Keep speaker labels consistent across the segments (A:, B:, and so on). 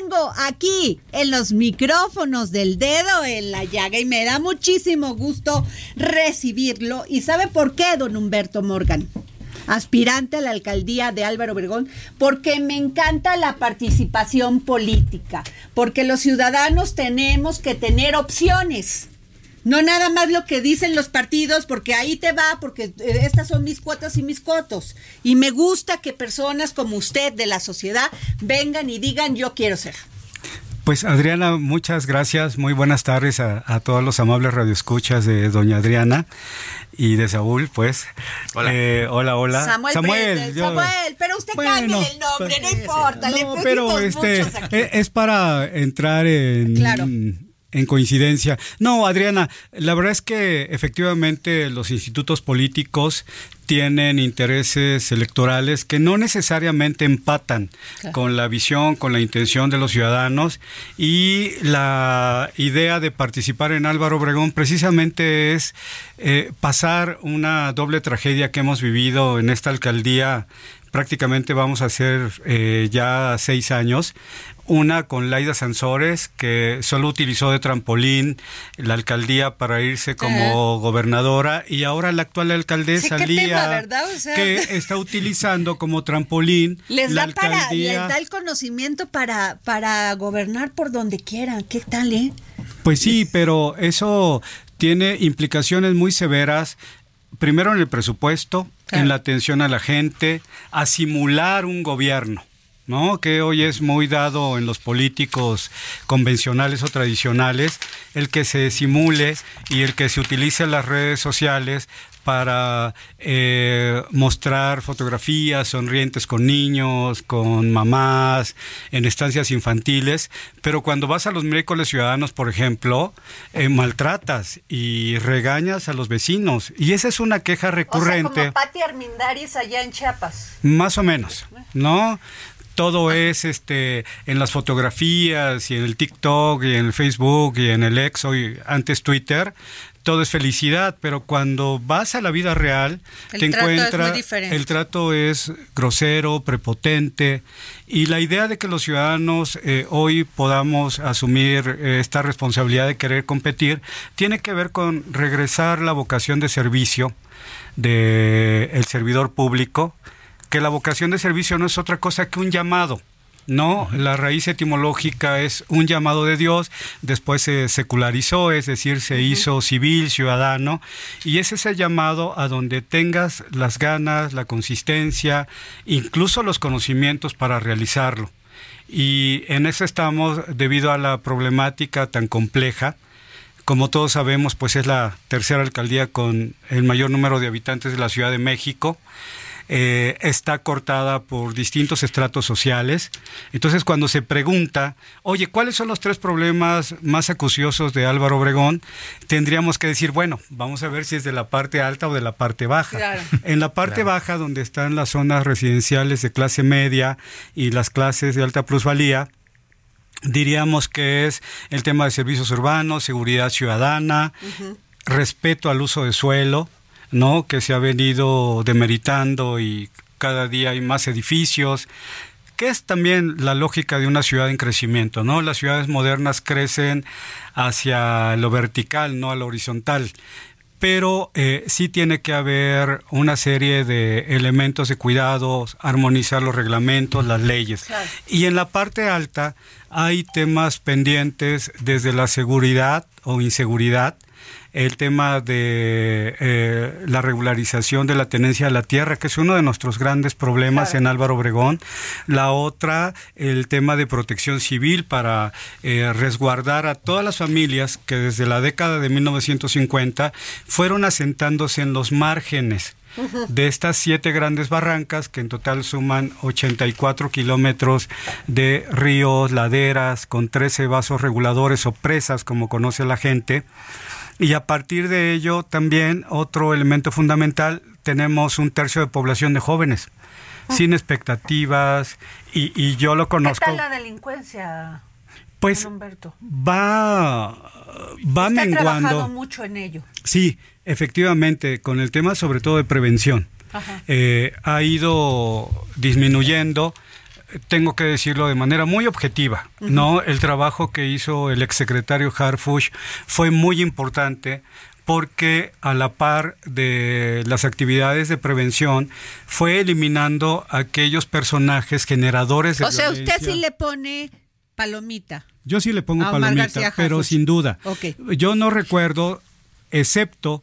A: tengo aquí en los micrófonos del dedo en la llaga y me da muchísimo gusto recibirlo. ¿Y sabe por qué, don Humberto Morgan? aspirante a la alcaldía de Álvaro Obregón, porque me encanta la participación política, porque los ciudadanos tenemos que tener opciones. No nada más lo que dicen los partidos, porque ahí te va, porque eh, estas son mis cuotas y mis cotos. Y me gusta que personas como usted de la sociedad vengan y digan yo quiero ser.
B: Pues Adriana, muchas gracias. Muy buenas tardes a, a, todos los amables radioescuchas de doña Adriana y de Saúl, pues.
C: Hola.
B: Eh, hola, hola.
A: Samuel, Samuel, yo, Samuel pero usted bueno, cambie el nombre, no importa.
B: No,
A: le
B: pero este es, es para entrar en...
A: Claro
B: en coincidencia. No, Adriana, la verdad es que efectivamente los institutos políticos tienen intereses electorales que no necesariamente empatan claro. con la visión, con la intención de los ciudadanos y la idea de participar en Álvaro Obregón precisamente es eh, pasar una doble tragedia que hemos vivido en esta alcaldía prácticamente vamos a hacer eh, ya seis años. Una con Laida Sansores, que solo utilizó de trampolín la alcaldía para irse como uh -huh. gobernadora, y ahora la actual alcaldesa
A: sí,
B: Lía,
A: tema, o sea,
B: que está utilizando como trampolín
A: les da para, les da el conocimiento para, para gobernar por donde quieran. ¿Qué tal, eh?
B: Pues sí, pero eso tiene implicaciones muy severas primero en el presupuesto, claro. en la atención a la gente, a simular un gobierno. ¿no? que hoy es muy dado en los políticos convencionales o tradicionales, el que se simule y el que se utilice las redes sociales para eh, mostrar fotografías sonrientes con niños, con mamás, en estancias infantiles, pero cuando vas a los miércoles ciudadanos, por ejemplo, eh, maltratas y regañas a los vecinos. Y esa es una queja recurrente. O sea,
A: como Pati Armindaris allá en Chiapas.
B: Más o menos, ¿no? todo es este en las fotografías y en el TikTok y en el Facebook y en el ex hoy antes Twitter todo es felicidad, pero cuando vas a la vida real
A: el
B: te encuentras
A: es
B: el trato es grosero, prepotente y la idea de que los ciudadanos eh, hoy podamos asumir eh, esta responsabilidad de querer competir tiene que ver con regresar la vocación de servicio de el servidor público que la vocación de servicio no es otra cosa que un llamado. No, la raíz etimológica es un llamado de Dios, después se secularizó, es decir, se hizo civil, ciudadano, y es ese llamado a donde tengas las ganas, la consistencia, incluso los conocimientos para realizarlo. Y en eso estamos debido a la problemática tan compleja. Como todos sabemos, pues es la tercera alcaldía con el mayor número de habitantes de la Ciudad de México eh, está cortada por distintos estratos sociales. Entonces, cuando se pregunta, oye, ¿cuáles son los tres problemas más acuciosos de Álvaro Obregón? Tendríamos que decir, bueno, vamos a ver si es de la parte alta o de la parte baja.
A: Claro.
B: En la parte
C: Claro.
B: baja, donde están las zonas residenciales de clase media y las clases de alta plusvalía, diríamos que es el tema de servicios urbanos, seguridad ciudadana, respeto al uso de suelo, ¿no? Que se ha venido demeritando y cada día hay más edificios, que es también la lógica de una ciudad en crecimiento, ¿no? Las ciudades modernas crecen hacia lo vertical, no a lo horizontal. pero eh, sí tiene que haber una serie de elementos de cuidados, armonizar los reglamentos, las leyes. Y en la parte alta hay temas pendientes desde la seguridad o inseguridad, el tema de eh, la regularización de la tenencia de la tierra, que es uno de nuestros grandes problemas en Álvaro Obregón. La otra, el tema de protección civil para eh, resguardar a todas las familias que desde la década de 1950 fueron asentándose en los márgenes de estas siete grandes barrancas que en total suman 84 kilómetros de ríos, laderas, con 13 vasos reguladores o presas, como conoce la gente. Y a partir de ello también otro elemento fundamental, tenemos un tercio de población de jóvenes, ah. sin expectativas, y, y, yo lo conozco.
A: ¿Qué tal la delincuencia?
B: Pues va, va
A: Usted
B: menguando. Ha trabajado
A: mucho en ello.
B: Sí, efectivamente, con el tema sobre todo de prevención. Eh, ha ido disminuyendo tengo que decirlo de manera muy objetiva, ¿no? El trabajo que hizo el exsecretario Harfush fue muy importante porque a la par de las actividades de prevención fue eliminando aquellos personajes generadores de
A: O sea, usted sí le pone palomita.
B: Yo sí le pongo palomita, pero sin duda. Yo no recuerdo, excepto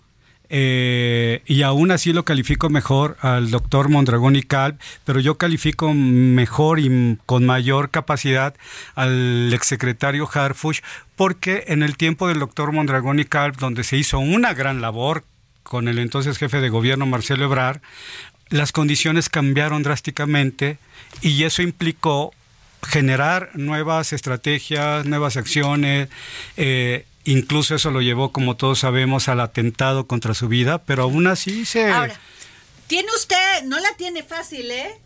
B: eh, y aún así lo califico mejor al doctor Mondragón y Calv, pero yo califico mejor y con mayor capacidad al exsecretario Harfush, porque en el tiempo del doctor Mondragón y Calv, donde se hizo una gran labor con el entonces jefe de gobierno Marcelo Ebrard, las condiciones cambiaron drásticamente y eso implicó generar nuevas estrategias, nuevas acciones, eh, Incluso eso lo llevó, como todos sabemos, al atentado contra su vida, pero aún así se...
A: Ahora, tiene usted, no la tiene fácil, ¿eh?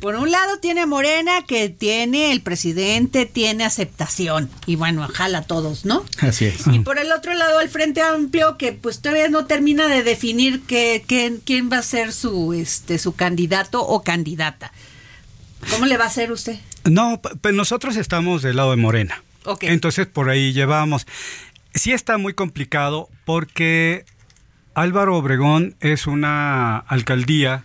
A: Por un lado tiene Morena, que tiene el presidente, tiene aceptación, y bueno, jala a todos, ¿no?
B: Así es.
A: Y por el otro lado el Frente Amplio, que pues todavía no termina de definir que, quién va a ser su, este, su candidato o candidata. ¿Cómo le va a hacer usted?
B: No, pues nosotros estamos del lado de Morena. Okay. Entonces por ahí llevamos sí está muy complicado porque Álvaro Obregón es una alcaldía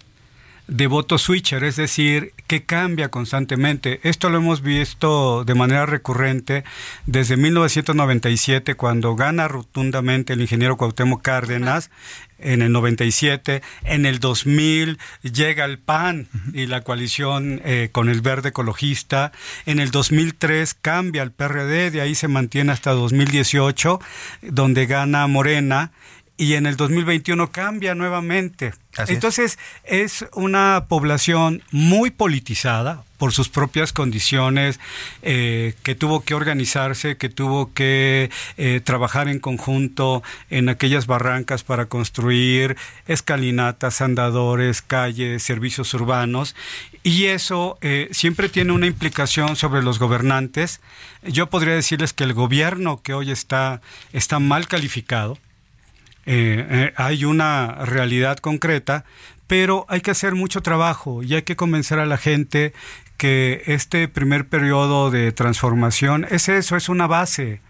B: de voto switcher, es decir, que cambia constantemente. Esto lo hemos visto de manera recurrente desde 1997, cuando gana rotundamente el ingeniero Cuauhtémoc Cárdenas, en el 97, en el 2000 llega el PAN y la coalición eh, con el verde ecologista, en el 2003 cambia el PRD, de ahí se mantiene hasta 2018, donde gana Morena, y en el 2021 cambia nuevamente. Entonces es. una población muy politizada por sus propias condiciones, eh, que tuvo que organizarse, que tuvo que eh, trabajar en conjunto en aquellas barrancas para construir escalinatas, andadores, calles, servicios urbanos. Y eso eh, siempre tiene una implicación sobre los gobernantes. Yo podría decirles que el gobierno que hoy está, está mal calificado eh, eh, hay una realidad concreta, pero hay que hacer mucho trabajo y hay que convencer a la gente que este primer periodo de transformación es eso, es una base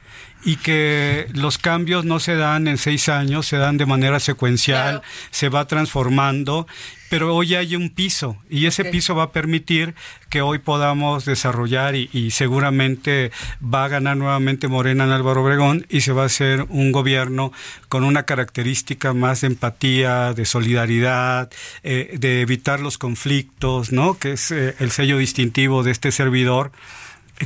B: y que los cambios no se dan en seis años, se dan de manera secuencial, se va transformando, pero hoy hay un piso y ese piso va a permitir que hoy podamos desarrollar y, seguramente va a ganar nuevamente Morena en Álvaro Obregón y se va a hacer un gobierno con una característica más de empatía, de solidaridad, eh, de evitar los conflictos, ¿no? Que es eh, el sello distintivo de este servidor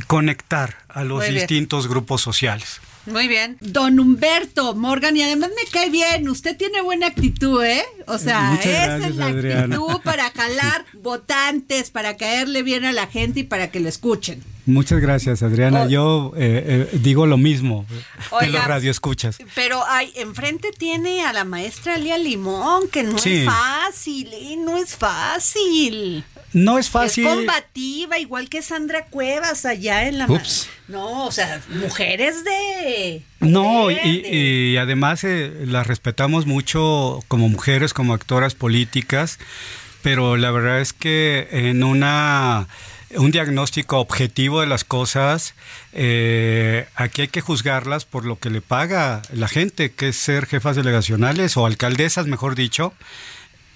B: conectar a los distintos grupos sociales.
A: Muy bien. Don Humberto Morgan, y además me cae bien, usted tiene buena actitud, ¿eh? O sea, esa es la actitud para jalar votantes, para caerle bien a la gente y para que lo escuchen.
B: Muchas gracias, Adriana. Yo eh, eh, digo lo mismo que los radioescuchas.
A: Pero hay, enfrente tiene a la maestra Lía Limón, que no es fácil, ¿eh? No es fácil.
B: No es fácil.
A: Es combativa, igual que Sandra Cuevas allá en la...
B: Ups.
A: No, o sea, mujeres de...
B: No, y, además eh, las respetamos mucho como mujeres, como actoras políticas, pero la verdad es que en una un diagnóstico objetivo de las cosas. Eh, aquí hay que juzgarlas por lo que le paga la gente, que es ser jefas delegacionales o alcaldesas, mejor dicho,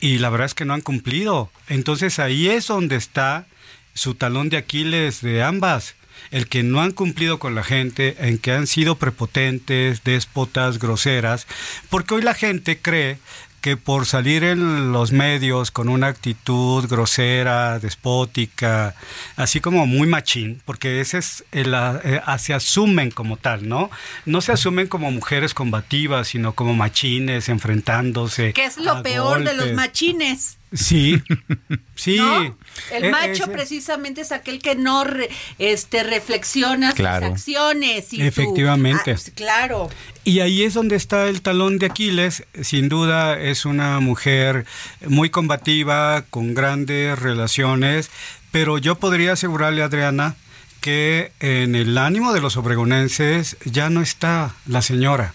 B: y la verdad es que no han cumplido. Entonces ahí es donde está su talón de Aquiles de ambas el que no han cumplido con la gente, en que han sido prepotentes, déspotas, groseras, porque hoy la gente cree que por salir en los medios con una actitud grosera, despótica, así como muy machín, porque ese es el, eh, se asumen como tal, ¿no? No se asumen como mujeres combativas, sino como machines enfrentándose.
A: ¿Qué es lo peor de los machines?
B: Sí, sí.
A: El e, macho precisamente es aquel que no este, reflexiona sus acciones. Y
B: Efectivamente.
A: Ah, claro.
B: Y ahí es donde está el talón de Aquiles. Sin duda es una mujer muy combativa, con grandes relaciones, pero yo podría asegurarle a Adriana que en el ánimo de los obregonenses ya no está la señora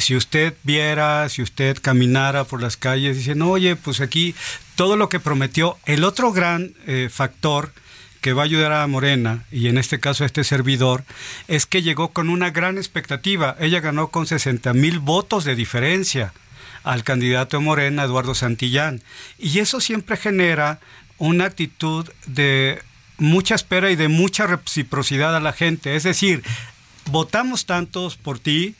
B: si usted viera, si usted caminara por las calles, dicen, oye, pues aquí todo lo que prometió, el otro gran eh, factor que va a ayudar a Morena, y en este caso a este servidor, es que llegó con una gran expectativa. Ella ganó con 60 mil votos de diferencia al candidato Morena, Eduardo Santillán. Y eso siempre genera una actitud de mucha espera y de mucha reciprocidad a la gente. Es decir, votamos tantos por ti,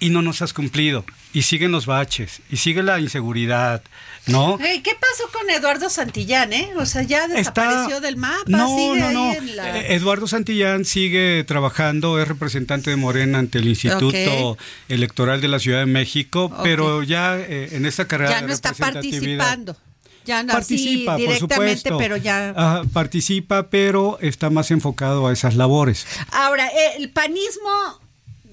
B: y no nos has cumplido. Y siguen los baches, y sigue la inseguridad, ¿no?
A: ¿Qué pasó con Eduardo Santillán, eh? O sea, ya desapareció del mapa. No, no, no.
B: Eh, Eduardo Santillán sigue trabajando, es representante de Morena ante el Instituto Electoral de la Ciudad de México, pero ya eh, en esta carrera
A: ya no está participando. Ya no,
B: participa,
A: directamente,
B: por supuesto.
A: pero ya
B: participa, pero está más enfocado a esas labores.
A: Ahora, el panismo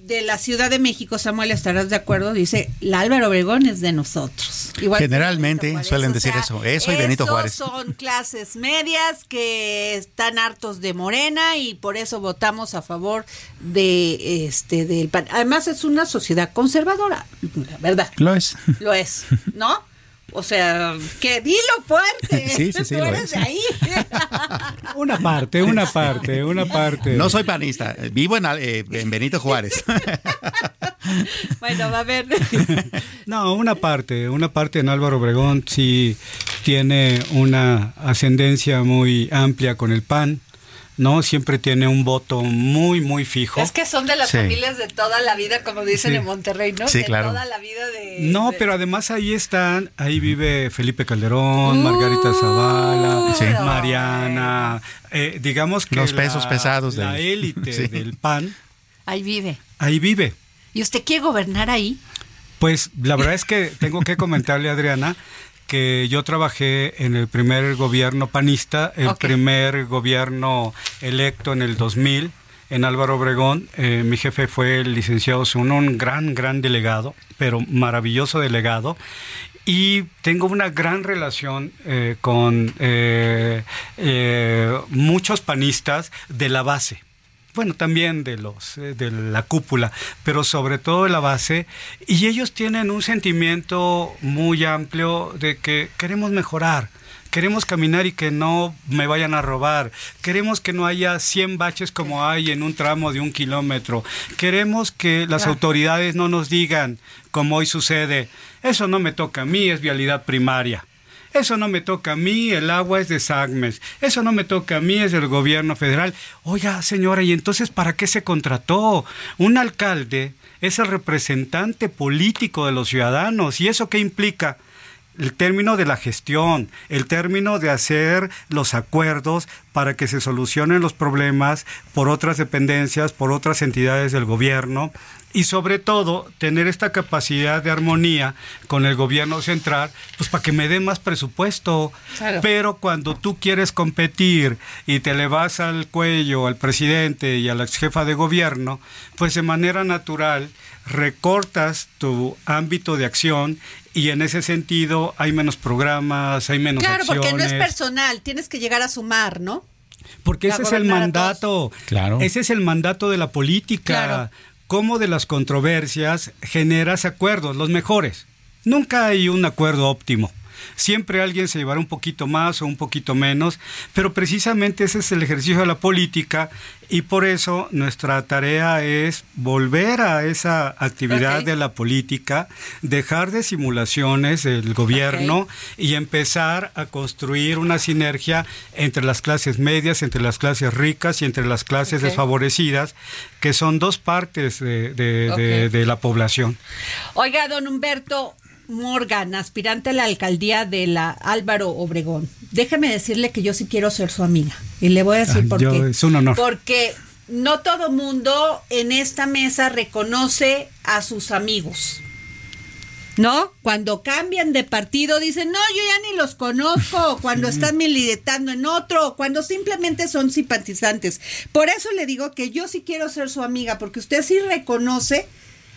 A: de la Ciudad de México, Samuel, estarás de acuerdo, dice, la Álvaro Obregón es de nosotros.
C: Generalmente suelen decir eso, eso y Benito Juárez.
A: Son clases medias que están hartos de Morena y por eso votamos a favor de este del Además es una sociedad conservadora, la verdad.
C: Lo es.
A: Lo es, ¿no? O sea, que dilo fuerte.
C: Sí, sí, sí.
A: Tú eres de ahí.
B: Una parte, una parte, una parte.
C: No soy panista, vivo en, eh, Benito Juárez.
A: Bueno, va a ver.
B: No, una parte, una parte en Álvaro Obregón sí tiene una ascendencia muy amplia con el PAN. ¿No? Siempre tiene un voto muy, muy fijo.
A: Es que son de las familias de toda la vida, como dicen en Monterrey, ¿no?
C: Sí,
A: de
C: claro.
A: toda la vida de...
B: No, pero además ahí están, ahí vive Felipe Calderón, Margarita Zavala, Mariana, eh, digamos que...
C: Los pesos pesados.
B: La élite del PAN.
A: Ahí vive.
B: Ahí vive.
A: ¿Y usted quiere gobernar ahí?
B: Pues la verdad es que tengo que comentarle, Adriana, que yo trabajé en el primer gobierno panista, el primer gobierno electo en el 2000 en Álvaro Obregón. Eh, mi jefe fue el licenciado Sun, un gran, gran delegado, pero maravilloso delegado. Y tengo una gran relación eh, con eh, muchos panistas de la base bueno, también de los eh, de la cúpula, pero sobre todo de la base y ellos tienen un sentimiento muy amplio de que queremos mejorar. Queremos caminar y que no me vayan a robar. Queremos que no haya 100 baches como hay en un tramo de un kilómetro. Queremos que las autoridades no nos digan, como hoy sucede, eso no me toca a mí, es vialidad primaria. Eso no me toca a mí, el agua es de SAGMES. Eso no me toca a mí, es del gobierno federal. Oiga, señora, ¿y entonces para qué se contrató? Un alcalde es el representante político de los ciudadanos. ¿Y eso qué implica? el término de la gestión, el término de hacer los acuerdos para que se solucionen los problemas por otras dependencias, por otras entidades del gobierno y sobre todo tener esta capacidad de armonía con el gobierno central, pues para que me dé más presupuesto. Pero cuando tú quieres competir y te le vas al cuello al presidente y a la ex jefa de gobierno, pues de manera natural recortas tu ámbito de acción y en ese sentido hay menos programas, hay menos
A: Claro, porque no es personal, tienes que llegar a sumar, ¿no?
B: Porque ese es el mandato.
C: Claro.
B: Ese es el mandato de la política. Cómo de las controversias generas acuerdos, los mejores. Nunca hay un acuerdo óptimo. Siempre alguien se llevará un poquito más o un poquito menos, pero precisamente ese es el ejercicio de la política y por eso nuestra tarea es volver a esa actividad de la política, dejar de simulaciones del gobierno y empezar a construir una sinergia entre las clases medias, entre las clases ricas y entre las clases desfavorecidas, que son dos partes de, de la población.
A: Oiga, don Humberto, Morgan, aspirante a la alcaldía de la Álvaro Obregón. Déjeme decirle que yo sí quiero ser su amiga. Y le voy a decir por qué.
B: Es un honor.
A: Porque no todo mundo en esta mesa reconoce a sus amigos. ¿No? Cuando cambian de partido dicen, no, yo ya ni los conozco, cuando están militando en otro, cuando simplemente son simpatizantes. Por eso le digo que yo sí quiero ser su amiga, porque usted sí reconoce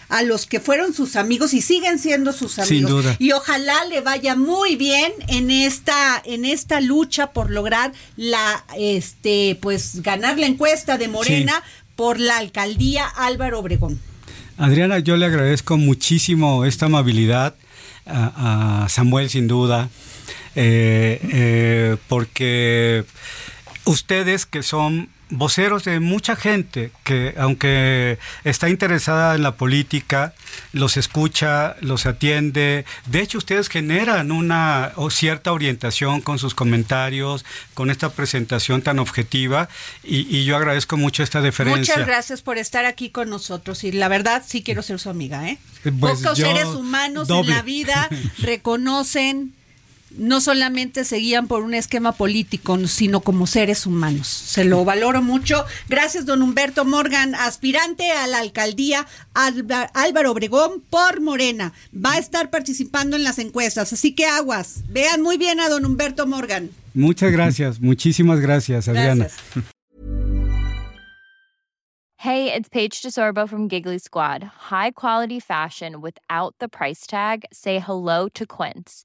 A: a los que fueron sus amigos y siguen siendo sus amigos.
B: Sin duda.
A: Y ojalá le vaya muy bien en esta en esta lucha por lograr la este pues ganar la encuesta de Morena por la alcaldía Álvaro Obregón.
B: Adriana, yo le agradezco muchísimo esta amabilidad a, Samuel sin duda eh, eh, porque ustedes que son voceros de mucha gente que aunque está interesada en la política, los escucha, los atiende. De hecho, ustedes generan una cierta orientación con sus comentarios, con esta presentación tan objetiva y, yo agradezco mucho esta deferencia.
A: Muchas gracias por estar aquí con nosotros y la verdad sí quiero ser su amiga. ¿eh? Pues Pocos seres humanos en la vida reconocen no solamente se guían por un esquema político, sino como seres humanos. Se lo valoro mucho. Gracias, don Humberto Morgan, aspirante a la alcaldía Álvaro Obregón por Morena. Va a estar participando en las encuestas, así que aguas. Vean muy bien a don Humberto Morgan.
B: Muchas gracias, muchísimas gracias, Adriana.
D: Hey, it's Paige DeSorbo from Giggly Squad. High quality fashion without the price tag. Say hello to Quince.